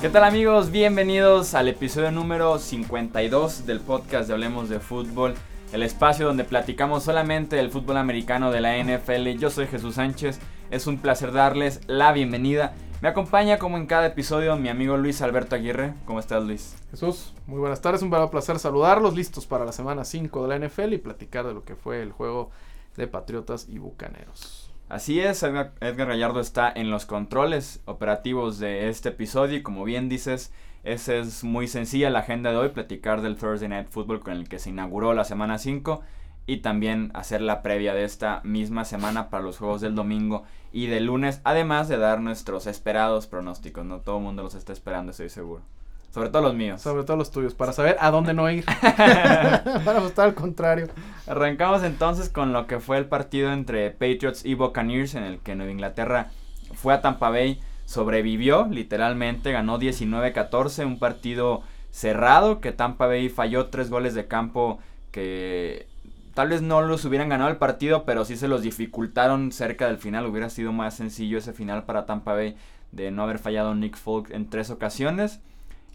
¿Qué tal amigos? Bienvenidos al episodio número 52 del podcast de Hablemos de Fútbol, el espacio donde platicamos solamente del fútbol americano de la NFL. Yo soy Jesús Sánchez, es un placer darles la bienvenida. Me acompaña como en cada episodio mi amigo Luis Alberto Aguirre. ¿Cómo estás Luis? Jesús, muy buenas tardes, un verdadero placer saludarlos, listos para la semana 5 de la NFL y platicar de lo que fue el juego de Patriotas y Bucaneros. Así es, Edgar, Gallardo está en los controles operativos de este episodio y como bien dices, esa es muy sencilla la agenda de hoy, platicar del Thursday Night Football con el que se inauguró la semana 5 y también hacer la previa de esta misma semana para los juegos del domingo y del lunes, además de dar nuestros esperados pronósticos, no todo el mundo los está esperando, estoy seguro. Sobre todo los míos. Sobre todo los tuyos, para saber a dónde no ir. para estar al contrario. Arrancamos entonces con lo que fue el partido entre Patriots y Buccaneers, en el que Nueva Inglaterra fue a Tampa Bay, sobrevivió literalmente, ganó 19-14, un partido cerrado, que Tampa Bay falló tres goles de campo que tal vez no los hubieran ganado el partido, pero sí se los dificultaron cerca del final. Hubiera sido más sencillo ese final para Tampa Bay de no haber fallado Nick Folk en tres ocasiones.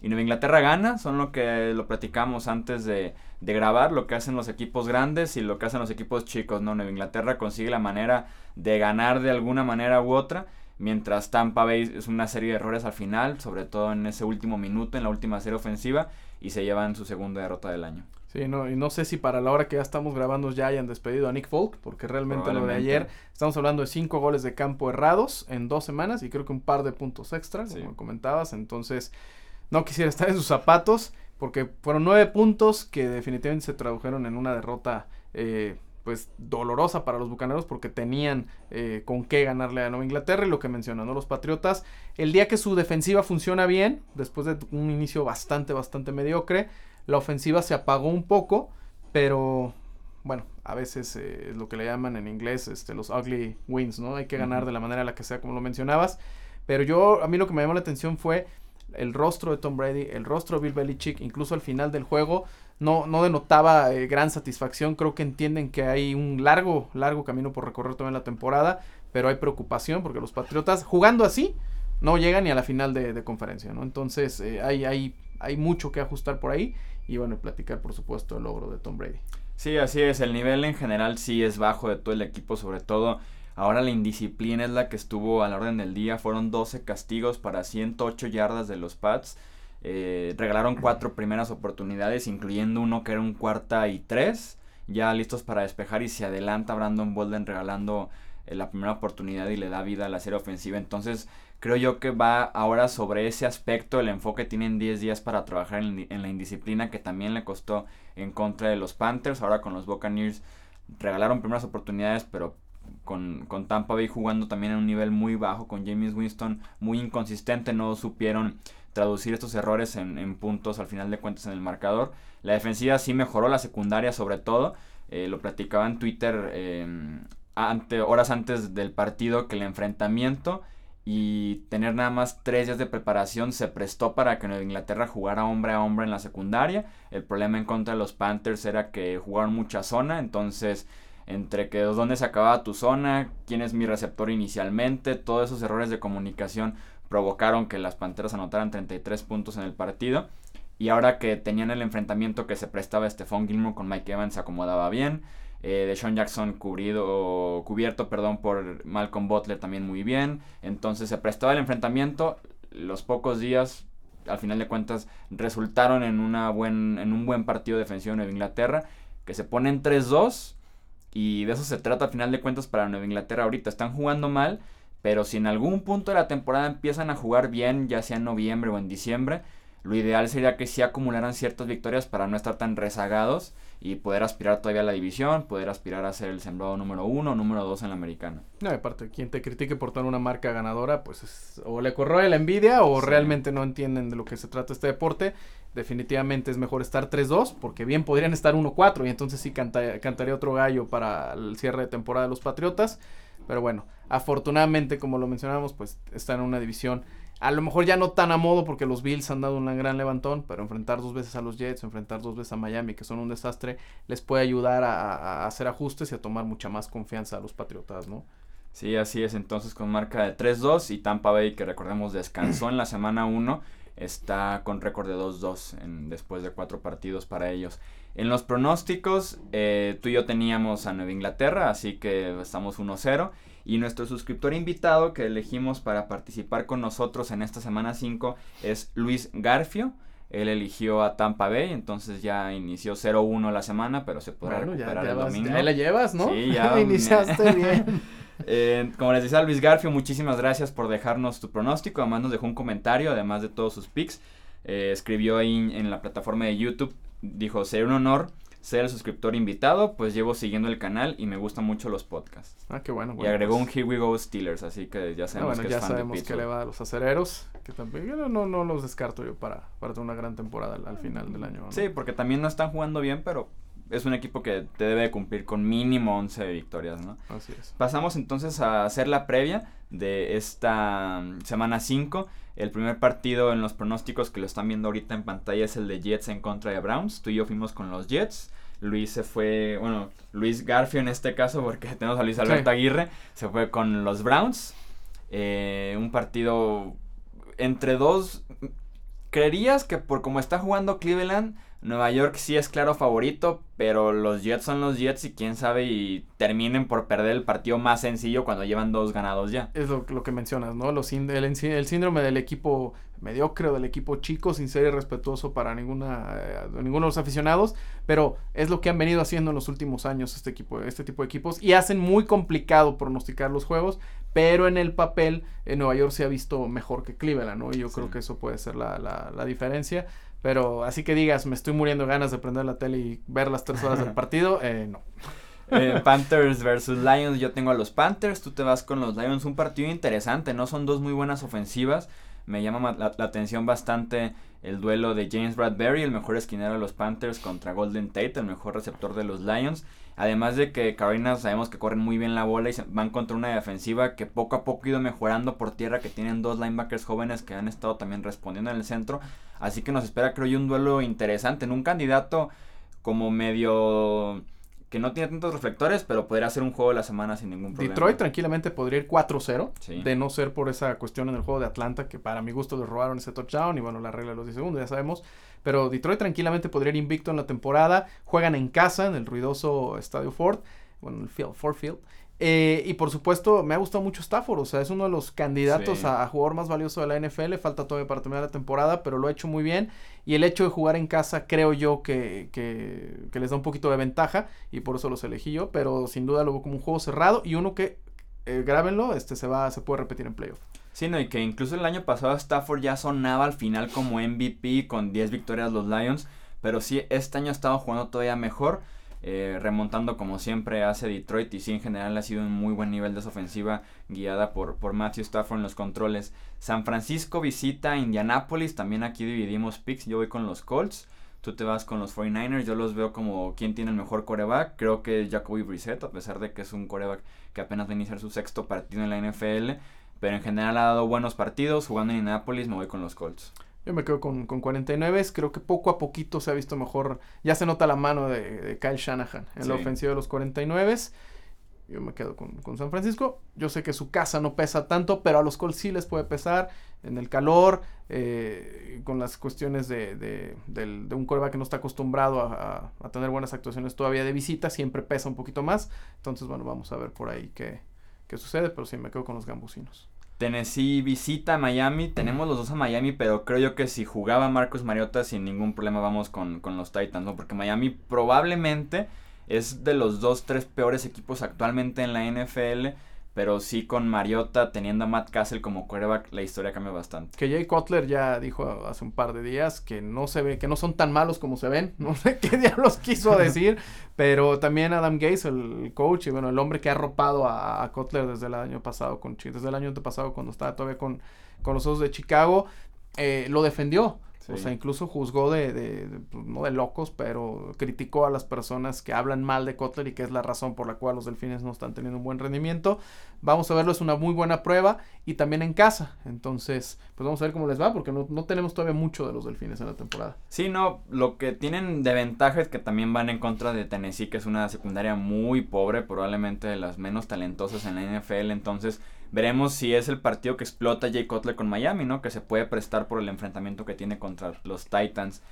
Y Nueva Inglaterra gana, son lo que lo platicamos antes de, grabar, lo que hacen los equipos grandes y lo que hacen los equipos chicos, ¿no? Nueva Inglaterra consigue la manera de ganar de alguna manera u otra, mientras Tampa Bay es una serie de errores al final, sobre todo en ese último minuto, en la última serie ofensiva, y se llevan su segunda derrota del año. Sí, no, y no sé si para la hora que ya estamos grabando ya hayan despedido a Nick Folk, porque realmente lo de ayer estamos hablando de cinco goles de campo errados en dos semanas y creo que un par de puntos extra, como comentabas, entonces no quisiera estar en sus zapatos porque fueron nueve puntos que definitivamente se tradujeron en una derrota eh, pues dolorosa para los bucaneros porque tenían eh, con qué ganarle a Nueva Inglaterra y lo que mencionan los patriotas el día que su defensiva funciona bien después de un inicio bastante bastante mediocre la ofensiva se apagó un poco pero bueno a veces eh, es lo que le llaman en inglés este los ugly wins no hay que ganar de la manera en la que sea como lo mencionabas pero yo a mí lo que me llamó la atención fue el rostro de Tom Brady, el rostro de Bill Belichick, incluso al final del juego, no, no denotaba eh, gran satisfacción. Creo que entienden que hay un largo, largo camino por recorrer toda la temporada, pero hay preocupación porque los Patriotas, jugando así, no llegan ni a la final de, conferencia, ¿no? Entonces, eh, hay, hay, hay mucho que ajustar por ahí y bueno, platicar, por supuesto, el logro de Tom Brady. Sí, así es. El nivel en general sí es bajo de todo el equipo, sobre todo Ahora la indisciplina es la que estuvo a la orden del día. Fueron 12 castigos para 108 yardas de los Pats. Eh, regalaron cuatro primeras oportunidades, incluyendo uno que era un cuarta y tres. Ya listos para despejar y se adelanta Brandon Bolden regalando eh, la primera oportunidad y le da vida a la serie ofensiva. Entonces creo yo que va ahora sobre ese aspecto. El enfoque tienen 10 días para trabajar en, en la indisciplina que también le costó en contra de los Panthers. Ahora con los Buccaneers regalaron primeras oportunidades, pero con, con, Tampa Bay jugando también en un nivel muy bajo, con James Winston muy inconsistente, no supieron traducir estos errores en, puntos al final de cuentas en el marcador. La defensiva sí mejoró, la secundaria sobre todo, eh, lo platicaba en Twitter em, horas antes del partido que el enfrentamiento y tener nada más tres días de preparación se prestó para que Nueva Inglaterra jugara hombre a hombre en la secundaria. El problema en contra de los Panthers era que jugaron mucha zona, entonces entre que dónde se acababa tu zona, quién es mi receptor inicialmente, todos esos errores de comunicación provocaron que las Panteras anotaran 33 puntos en el partido. Y ahora que tenían el enfrentamiento que se prestaba Stephon Gilmore con Mike Evans se acomodaba bien. Eh, de Sean Jackson cubrido, cubierto perdón, por Malcolm Butler también muy bien. Entonces se prestaba el enfrentamiento. Los pocos días, al final de cuentas, resultaron en, una buen, en un buen partido defensivo de Nueva Inglaterra. Que se ponen 3-2 y de eso se trata a final de cuentas para Nueva Inglaterra ahorita. Están jugando mal, pero si en algún punto de la temporada empiezan a jugar bien, ya sea en noviembre o en diciembre, lo ideal sería que sí acumularan ciertas victorias para no estar tan rezagados y poder aspirar todavía a la división, poder aspirar a ser el sembrado número uno o número dos en la americana. No, aparte, quien te critique por tener una marca ganadora, pues o le corroe la envidia o realmente no entienden de lo que se trata este deporte definitivamente es mejor estar 3-2, porque bien podrían estar 1-4 y entonces sí cantaría otro gallo para el cierre de temporada de los Patriotas. Pero bueno, afortunadamente, como lo mencionamos, pues están en una división a lo mejor ya no tan a modo porque los Bills han dado un gran levantón, pero enfrentar dos veces a los Jets, enfrentar dos veces a Miami, que son un desastre, les puede ayudar a, hacer ajustes y a tomar mucha más confianza a los Patriotas, ¿no? Sí, así es. Entonces con marca de 3-2 y Tampa Bay, que recordemos descansó en la semana 1, está con récord de 2-2 después de cuatro partidos para ellos. En los pronósticos, eh, tú y yo teníamos a Nueva Inglaterra, así que estamos 1-0. Y nuestro suscriptor invitado que elegimos para participar con nosotros en esta semana 5 es Luis Garfio. Él eligió a Tampa Bay, entonces ya inició 0-1 la semana, pero se podrá recuperar el domingo. Ya la llevas, ¿no? Sí, ya. Iniciaste bien. Eh, como les decía Luis Garfio, muchísimas gracias por dejarnos tu pronóstico. Además nos dejó un comentario, además de todos sus picks. Eh, escribió ahí en la plataforma de YouTube, dijo, sería un honor ser el suscriptor invitado, pues llevo siguiendo el canal y me gustan mucho los podcasts. Ah, qué bueno. y agregó un Here We Go Steelers, así que ya sabemos ah, bueno, que ya sabemos que le va a los acereros, que también yo no, no los descarto yo para, para tener una gran temporada al, final del año. Sí, porque también no están jugando bien, pero es un equipo que te debe cumplir con mínimo 11 victorias, ¿no? Así es. Pasamos entonces a hacer la previa de esta mm, semana 5. El primer partido en los pronósticos que lo están viendo ahorita en pantalla es el de Jets en contra de Browns. Tú y yo fuimos con los Jets. Luis se fue, bueno, Luis Garfio en este caso, porque tenemos a Luis Alberto Aguirre, se fue con los Browns. Eh, un partido entre dos. Creerías que por como está jugando Cleveland, Nueva York sí es claro favorito, pero los Jets son los Jets y quién sabe y terminen por perder el partido más sencillo cuando llevan dos ganados ya. Es lo, que mencionas, ¿no? Los, el, el, síndrome del equipo mediocre o del equipo chico sin ser irrespetuoso para ninguna, eh, ninguno de los aficionados, pero es lo que han venido haciendo en los últimos años este, equipo, este tipo de equipos y hacen muy complicado pronosticar los juegos, pero en el papel en Nueva York se ha visto mejor que Cleveland, ¿no? Y yo creo que eso puede ser la, la, la diferencia. Pero así que digas, me estoy muriendo ganas de prender la tele y ver las tres horas del partido, eh, no. Eh, Panthers versus Lions, yo tengo a los Panthers, tú te vas con los Lions, un partido interesante, ¿no? Son dos muy buenas ofensivas, me llama la, atención bastante el duelo de James Bradbury, el mejor esquinero de los Panthers, contra Golden Tate, el mejor receptor de los Lions. Además de que Carolina sabemos que corren muy bien la bola y van contra una defensiva que poco a poco ha ido mejorando por tierra, que tienen dos linebackers jóvenes que han estado también respondiendo en el centro. Así que nos espera creo yo un duelo interesante en un candidato como medio que no tiene tantos reflectores, pero podría ser un juego de la semana sin ningún problema. Detroit tranquilamente podría ir 4-0, de no ser por esa cuestión en el juego de Atlanta, que para mi gusto le robaron ese touchdown, y bueno, la regla de los 10 segundos, ya sabemos. Pero Detroit tranquilamente podría ir invicto en la temporada, juegan en casa, en el ruidoso Estadio Ford, bueno, el Field, Ford Field, eh, y por supuesto, me ha gustado mucho Stafford, o sea, es uno de los candidatos a, jugador más valioso de la NFL, falta todavía para terminar la temporada, pero lo ha hecho muy bien. Y el hecho de jugar en casa creo yo que, que, les da un poquito de ventaja y por eso los elegí yo, pero sin duda lo veo como un juego cerrado y uno que, eh, grábenlo, este se, va, se puede repetir en playoff. Sí, no, y que incluso el año pasado Stafford ya sonaba al final como MVP con 10 victorias los Lions, pero sí, este año ha estado jugando todavía mejor. Eh, remontando como siempre hace Detroit y sí en general ha sido un muy buen nivel de esa ofensiva guiada por, por Matthew Stafford en los controles. San Francisco visita Indianapolis, también aquí dividimos picks, yo voy con los Colts. Tú te vas con los 49ers, yo los veo como quien tiene el mejor coreback. Creo que Jacoby Brissett, a pesar de que es un coreback que apenas va a iniciar su sexto partido en la NFL. Pero en general ha dado buenos partidos. Jugando en Indianapolis, me voy con los Colts. Yo me quedo con, con 49. Creo que poco a poquito se ha visto mejor. Ya se nota la mano de, Kyle Shanahan en la ofensiva de los 49. Yo me quedo con, San Francisco. Yo sé que su casa no pesa tanto, pero a los Colts sí les puede pesar en el calor, eh, con las cuestiones de, de, un coreback que no está acostumbrado a, tener buenas actuaciones todavía de visita, siempre pesa un poquito más. Entonces, bueno, vamos a ver por ahí qué, qué sucede, pero sí me quedo con los gambusinos. Tennessee visita a Miami. Tenemos los dos a Miami, pero creo yo que si jugaba Marcus Mariota sin ningún problema vamos con, con los Titans, ¿no? Porque Miami probablemente es de los dos, tres peores equipos actualmente en la NFL. Pero sí con Mariota teniendo a Matt Castle como quarterback, la historia cambia bastante. Que Jay Cutler ya dijo hace un par de días que no se ve, que no son tan malos como se ven. No sé qué diablos quiso decir. pero también Adam Gates, el coach, y bueno, el hombre que ha arropado a, a Cutler desde el año pasado con desde el año pasado cuando estaba todavía con, con los Osos de Chicago, eh, lo defendió. O sea, incluso juzgó de, de, pues, no de locos, pero criticó a las personas que hablan mal de Kotler y que es la razón por la cual los delfines no están teniendo un buen rendimiento. vamos a verlo, es una muy buena prueba y también en casa. Entonces, pues vamos a ver cómo les va porque no, no tenemos todavía mucho de los delfines en la temporada. Sí, no, lo que tienen de ventaja es que también van en contra de Tennessee, que es una secundaria muy pobre, probablemente de las menos talentosas en la NFL. Entonces, veremos si es el partido que explota Jay Cutler con Miami, ¿no? Que se puede prestar por el enfrentamiento que tiene contra los Titans.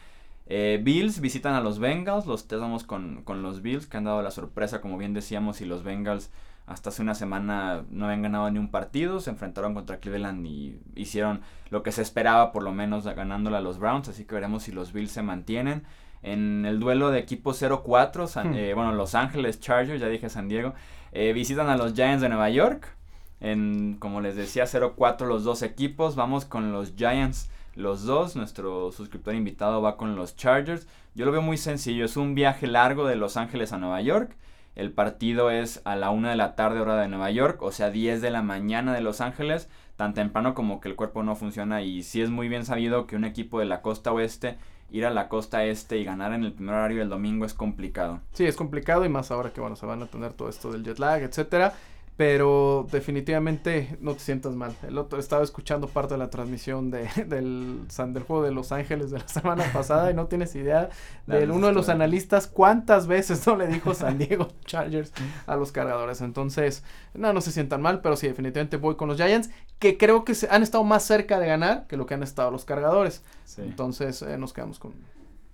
Eh, Bills visitan a los Bengals, los tres vamos con, con, los Bills que han dado la sorpresa, como bien decíamos, y los Bengals hasta hace una semana no habían ganado ni un partido, se enfrentaron contra Cleveland y hicieron lo que se esperaba, por lo menos ganándole a los Browns, así que veremos si los Bills se mantienen. En el duelo de equipo 0-4, hmm. eh, bueno, Los Ángeles Chargers, ya dije San Diego, eh, visitan a los Giants de Nueva York. En, como les decía, 0-4 los dos equipos. Vamos con los Giants los dos. Nuestro suscriptor invitado va con los Chargers. Yo lo veo muy sencillo. Es un viaje largo de Los Ángeles a Nueva York. El partido es a la 1 de la tarde hora de Nueva York, o sea 10 de la mañana de Los Ángeles, tan temprano como que el cuerpo no funciona y sí es muy bien sabido que un equipo de la costa oeste ir a la costa este y ganar en el primer horario del domingo es complicado. Sí, es complicado y más ahora que bueno, se van a tener todo esto del jet lag, etcétera. Pero definitivamente no te sientas mal. El otro estaba escuchando parte de la transmisión de, del, del juego de Los Ángeles de la semana pasada y no tienes idea de uno de los analistas cuántas veces no le dijo San Diego Chargers a los cargadores. Entonces, no, no se sientan mal, pero sí, definitivamente voy con los Giants, que creo que se, han estado más cerca de ganar que lo que han estado los cargadores. Entonces, eh, nos quedamos con,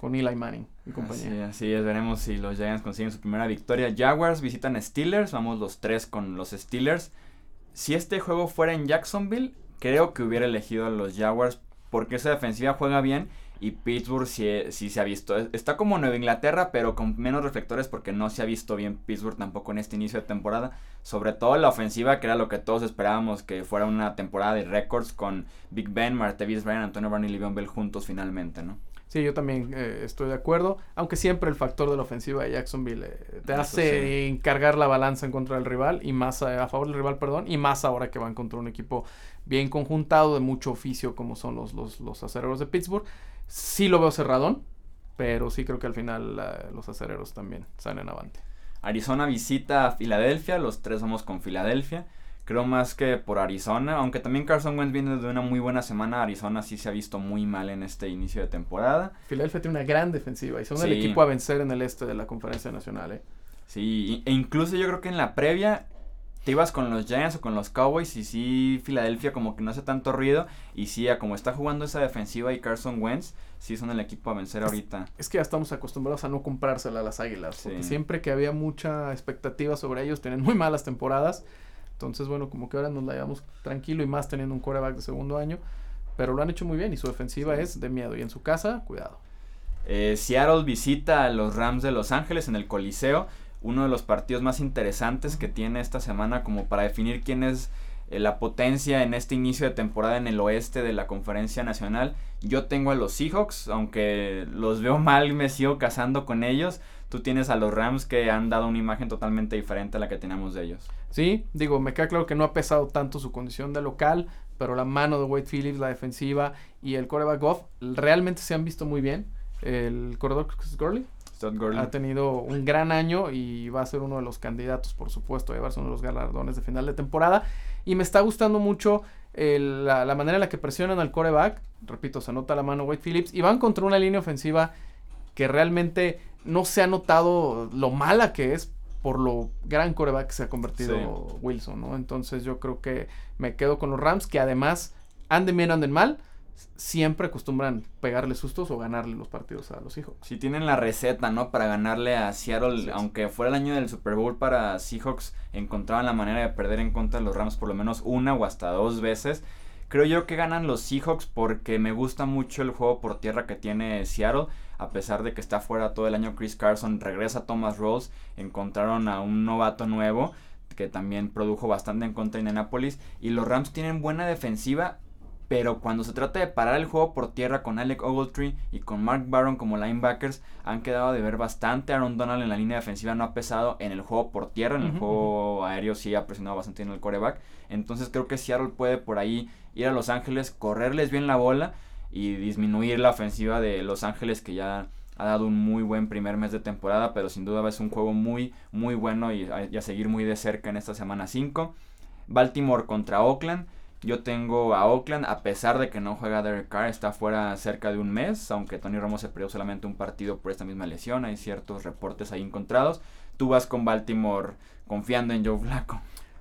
con Eli Manning y compañía. Así, es, veremos si los Giants consiguen su primera victoria. Jaguars visitan Steelers, vamos los tres con los Steelers. Si este juego fuera en Jacksonville, creo que hubiera elegido a los Jaguars porque esa defensiva juega bien y Pittsburgh sí, sí, se ha visto. Está como Nueva Inglaterra, pero con menos reflectores porque no se ha visto bien Pittsburgh tampoco en este inicio de temporada. Sobre todo la ofensiva, que era lo que todos esperábamos que fuera una temporada de récords con Big Ben, Martavis Bryant, Antonio Brown y Le'Veon Bell juntos finalmente, ¿no? Sí, yo también eh, estoy de acuerdo, aunque siempre el factor de la ofensiva de Jacksonville eh, te hace encargar la balanza en contra del rival y más a, favor del rival, perdón, y más ahora que van contra un equipo bien conjuntado de mucho oficio como son los, los, los acereros de Pittsburgh. Sí lo veo cerradón, pero sí creo que al final los acereros también salen avante. Arizona visita a Filadelfia, los tres vamos con Filadelfia. Creo más que por Arizona, aunque también Carson Wentz viene de una muy buena semana. Arizona sí se ha visto muy mal en este inicio de temporada. Filadelfia tiene una gran defensiva y son el equipo a vencer en el este de la conferencia nacional. ¿eh? Sí, e incluso yo creo que en la previa te ibas con los Giants o con los Cowboys y sí Filadelfia como que no hace tanto ruido y sí, como está jugando esa defensiva y Carson Wentz, sí son el equipo a vencer ahorita. Es que ya estamos acostumbrados a no comprársela a las Águilas, porque siempre que había mucha expectativa sobre ellos, tienen muy malas temporadas entonces, bueno, como que ahora nos la llevamos tranquilo y más teniendo un coreback de segundo año. Pero lo han hecho muy bien y su defensiva es de miedo. Y en su casa, cuidado. Eh, Seattle visita a los Rams de Los Ángeles en el Coliseo. Uno de los partidos más interesantes que tiene esta semana como para definir quién es eh, la potencia en este inicio de temporada en el oeste de la conferencia nacional. Yo tengo a los Seahawks, aunque los veo mal y me sigo casando con ellos. Tú tienes a los Rams que han dado una imagen totalmente diferente a la que teníamos de ellos. Sí, digo, me queda claro que no ha pesado tanto su condición de local, pero la mano de Wade Phillips, la defensiva y el coreback off realmente se han visto muy bien. El corredor Gurley ha tenido un gran año y va a ser uno de los candidatos, por supuesto, a llevarse uno de los galardones de final de temporada. Y me está gustando mucho la, la, manera en la que presionan al coreback. Repito, se nota la mano Wade Phillips y van contra una línea ofensiva que realmente no se ha notado lo mala que es por lo gran coreback que se ha convertido Wilson, ¿no? Entonces yo creo que me quedo con los Rams, que además, anden bien, anden mal, siempre acostumbran pegarle sustos o ganarle los partidos a los hijos. Si tienen la receta, ¿no? Para ganarle a Seattle, aunque fuera el año del Super Bowl para Seahawks, encontraban la manera de perder en contra de los Rams por lo menos una o hasta dos veces. Creo yo que ganan los Seahawks porque me gusta mucho el juego por tierra que tiene Seattle a pesar de que está fuera todo el año Chris Carson, regresa Thomas Rawls, encontraron a un novato nuevo que también produjo bastante en contra de Indianapolis y los Rams tienen buena defensiva, pero cuando se trata de parar el juego por tierra con Alec Ogletree y con Mark Barron como linebackers, han quedado de ver bastante. Aaron Donald en la línea defensiva no ha pesado en el juego por tierra, en el juego aéreo sí ha presionado bastante en el coreback. Entonces creo que Seattle puede por ahí ir a Los Ángeles, correrles bien la bola y disminuir la ofensiva de Los Ángeles que ya ha dado un muy buen primer mes de temporada, pero sin duda es un juego muy, muy bueno y a, seguir muy de cerca en esta semana 5. Baltimore contra Oakland. Yo tengo a Oakland, a pesar de que no juega Derek Carr, está fuera cerca de un mes, aunque Tony Ramos se perdió solamente un partido por esta misma lesión, hay ciertos reportes ahí encontrados. Tú vas con Baltimore confiando en Joe Flacco.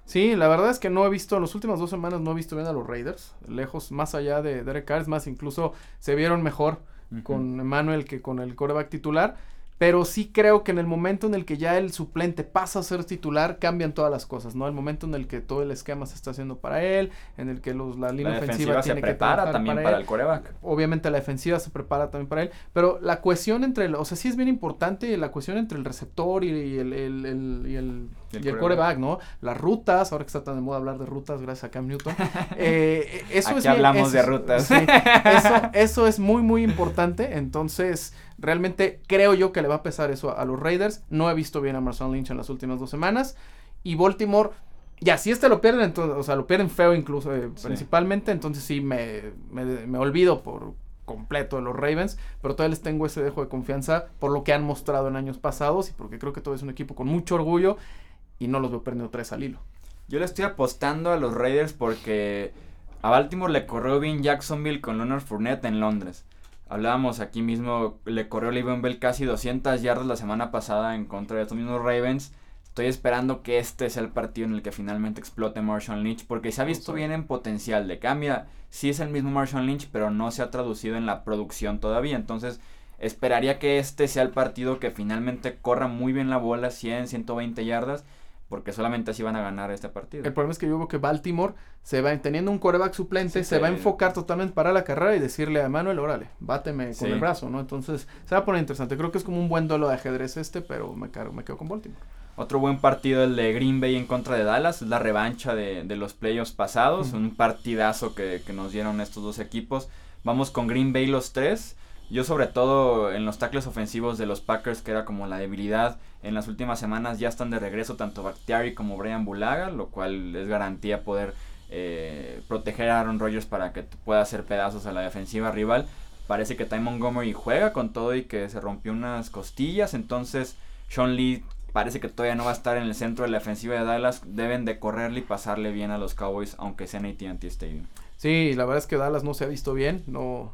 Sí, la verdad es que no he visto, en las últimas dos semanas no he visto bien a los Raiders, lejos, más allá de Derek Carr, es más, incluso se vieron mejor con Emmanuel que con el coreback titular. Pero sí creo que en el momento en el que ya el suplente pasa a ser titular, cambian todas las cosas, ¿no? El momento en el que todo el esquema se está haciendo para él, en el que los, la línea ofensiva tiene se prepara también para, el coreback. Obviamente la defensiva se prepara también para él, pero la cuestión entre, el, o sea, sí es bien importante la cuestión entre el receptor y, el, el, y el, y el, coreback, ¿no? Las rutas, ahora que está tan de moda hablar de rutas, gracias a Cam Newton. Eh, eso Aquí hablamos de rutas. eso, eso es muy, muy importante, entonces Realmente creo yo que le va a pesar eso a, los Raiders. No he visto bien a Marshawn Lynch en las últimas dos semanas. Y Baltimore, ya si este lo pierden, entonces, o sea, lo pierden feo incluso, eh, principalmente. Entonces sí me, me, olvido por completo de los Ravens, pero todavía les tengo ese dejo de confianza por lo que han mostrado en años pasados y porque creo que todo es un equipo con mucho orgullo y no los veo perdiendo tres al hilo. Yo le estoy apostando a los Raiders porque a Baltimore le corrió bien Jacksonville con Leonard Fournette en Londres. Hablábamos aquí mismo, le corrió Le'Veon Bell casi 200 yardas la semana pasada en contra de estos mismos Ravens. Estoy esperando que este sea el partido en el que finalmente explote Marshall Lynch, porque se ha visto bien en potencial de cambia. Sí es el mismo Marshall Lynch, pero no se ha traducido en la producción todavía. Entonces, esperaría que este sea el partido que finalmente corra muy bien la bola, 100, 120 yardas porque solamente así van a ganar este partido. El problema es que yo veo que Baltimore se va teniendo un coreback suplente, se va a enfocar totalmente para la carrera y decirle a Manuel, órale, báteme con el brazo, ¿no? Entonces, se va a poner interesante. Creo que es como un buen duelo de ajedrez este, pero me, quedo, me quedo con Baltimore. Otro buen partido el de Green Bay en contra de Dallas, es la revancha de, los playoffs pasados, un partidazo que, que nos dieron estos dos equipos. Vamos con Green Bay los tres. Yo sobre todo en los tackles ofensivos de los Packers, que era como la debilidad, en las últimas semanas ya están de regreso tanto Bakhtiari como Brian Bulaga, lo cual es garantía poder eh, proteger a Aaron Rodgers para que pueda hacer pedazos a la defensiva rival. Parece que Ty Montgomery juega con todo y que se rompió unas costillas, entonces Sean Lee parece que todavía no va a estar en el centro de la defensiva de Dallas. Deben de correrle y pasarle bien a los Cowboys, aunque sea en AT&T Stadium. Sí, la verdad es que Dallas no se ha visto bien, no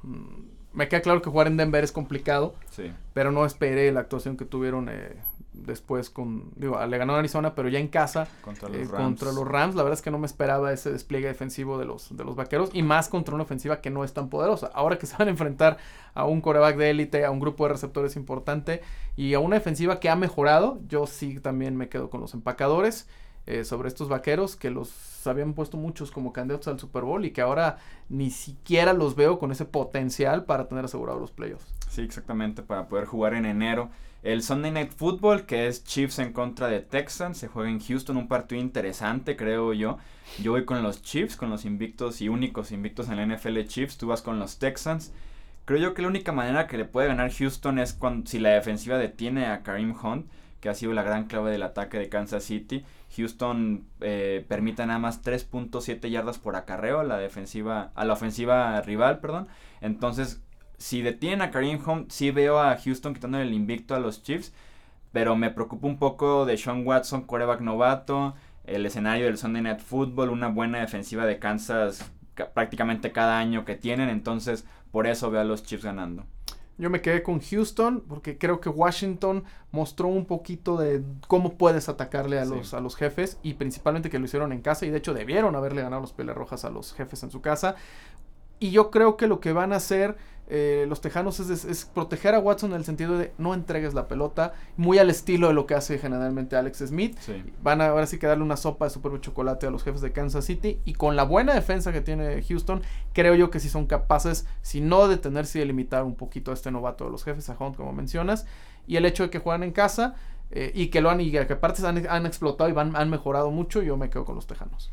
me queda claro que jugar en Denver es complicado. Sí. Pero no esperé la actuación que tuvieron eh, después con. Digo, le ganó Arizona, pero ya en casa. Contra los, eh, Rams. contra los Rams. La verdad es que no me esperaba ese despliegue defensivo de los, de los vaqueros. Y más contra una ofensiva que no es tan poderosa. Ahora que se van a enfrentar a un coreback de élite, a un grupo de receptores importante y a una defensiva que ha mejorado, yo sí también me quedo con los empacadores. Eh, sobre estos vaqueros que los habían puesto muchos como candidatos al Super Bowl y que ahora ni siquiera los veo con ese potencial para tener asegurados los playoffs. Sí, exactamente, para poder jugar en enero. El Sunday Night Football, que es Chiefs en contra de Texans, se juega en Houston, un partido interesante, creo yo. Yo voy con los Chiefs, con los invictos y únicos invictos en la NFL Chiefs, tú vas con los Texans. Creo yo que la única manera que le puede ganar Houston es cuando, si la defensiva detiene a Karim Hunt, que ha sido la gran clave del ataque de Kansas City. Houston eh, permite nada más 3.7 yardas por acarreo a la defensiva, a la ofensiva rival, perdón. Entonces, si detienen a Kareem Hunt, sí veo a Houston quitándole el invicto a los Chiefs. Pero me preocupa un poco de Sean Watson, coreback novato, el escenario del Sunday Night Football, una buena defensiva de Kansas prácticamente cada año que tienen. Entonces, por eso veo a los Chiefs ganando. Yo me quedé con Houston porque creo que Washington mostró un poquito de cómo puedes atacarle a los, a los jefes y principalmente que lo hicieron en casa y de hecho debieron haberle ganado los Pelas Rojas a los jefes en su casa. Y yo creo que lo que van a hacer eh, los Tejanos es, proteger a Watson en el sentido de no entregues la pelota, muy al estilo de lo que hace generalmente Alex Smith. Van a ahora sí que darle una sopa de super chocolate a los jefes de Kansas City y con la buena defensa que tiene Houston, creo yo que sí son capaces, si no detenerse y de limitar un poquito a este novato de los jefes, a Hunt como mencionas, y el hecho de que juegan en casa eh, y que lo han, y que aparte han, han explotado y van, han mejorado mucho, yo me quedo con los Tejanos.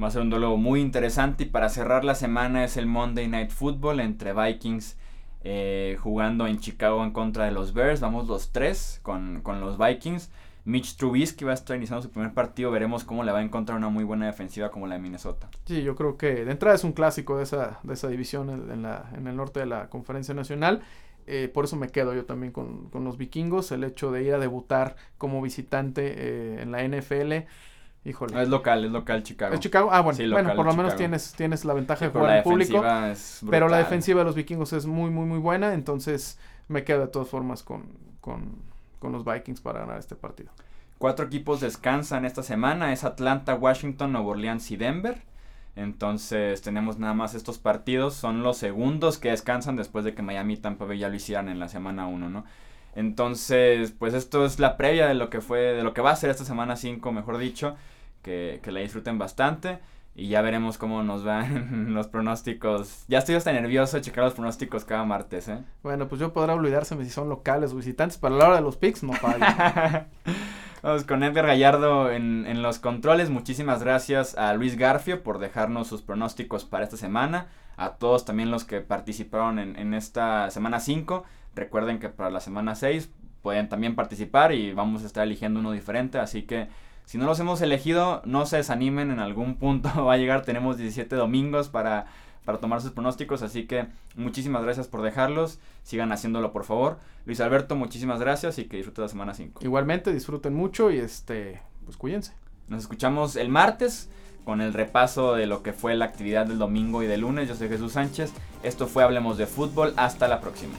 Va a ser un duelo muy interesante y para cerrar la semana es el Monday Night Football entre Vikings eh, jugando en Chicago en contra de los Bears. Vamos los tres con, los Vikings. Mitch Trubisky va a estar iniciando su primer partido. Veremos cómo le va a encontrar una muy buena defensiva como la de Minnesota. Sí, yo creo que de entrada es un clásico de esa, de esa división en, la, en el norte de la Conferencia Nacional. Eh, por eso me quedo yo también con, con, los vikingos. El hecho de ir a debutar como visitante eh, en la NFL híjole. es local, es local Chicago. Es Chicago. Ah, bueno, bueno por lo menos tienes, tienes la ventaja de jugar en público. pero la defensiva de los vikingos es muy, muy, muy buena. Entonces me quedo de todas formas con, con, con los Vikings para ganar este partido. Cuatro equipos descansan esta semana. Es Atlanta, Washington, Nueva Orleans y Denver. Entonces tenemos nada más estos partidos. Son los segundos que descansan después de que Miami y Tampa Bay ya lo hicieran en la semana 1, ¿no? Entonces, pues esto es la previa de lo que fue, de lo que va a ser esta semana 5, mejor dicho. Que, que la disfruten bastante. Y ya veremos cómo nos van los pronósticos. Ya estoy hasta nervioso de checar los pronósticos cada martes, ¿eh? Bueno, pues yo podrá olvidárseme si son locales o visitantes, pero a la hora de los picks no falla. Vamos con Edgar Gallardo en, en, los controles. Muchísimas gracias a Luis Garfio por dejarnos sus pronósticos para esta semana. A todos también los que participaron en, en esta semana 5. Recuerden que para la semana 6 pueden también participar y vamos a estar eligiendo uno diferente. Así que si no los hemos elegido, no se desanimen, en algún punto va a llegar, tenemos 17 domingos para, para tomar sus pronósticos, así que muchísimas gracias por dejarlos, sigan haciéndolo por favor. Luis Alberto, muchísimas gracias y que disfruten la semana 5. Igualmente, disfruten mucho y este, pues cuídense. Nos escuchamos el martes con el repaso de lo que fue la actividad del domingo y del lunes. Yo soy Jesús Sánchez. Esto fue Hablemos de Fútbol. Hasta la próxima.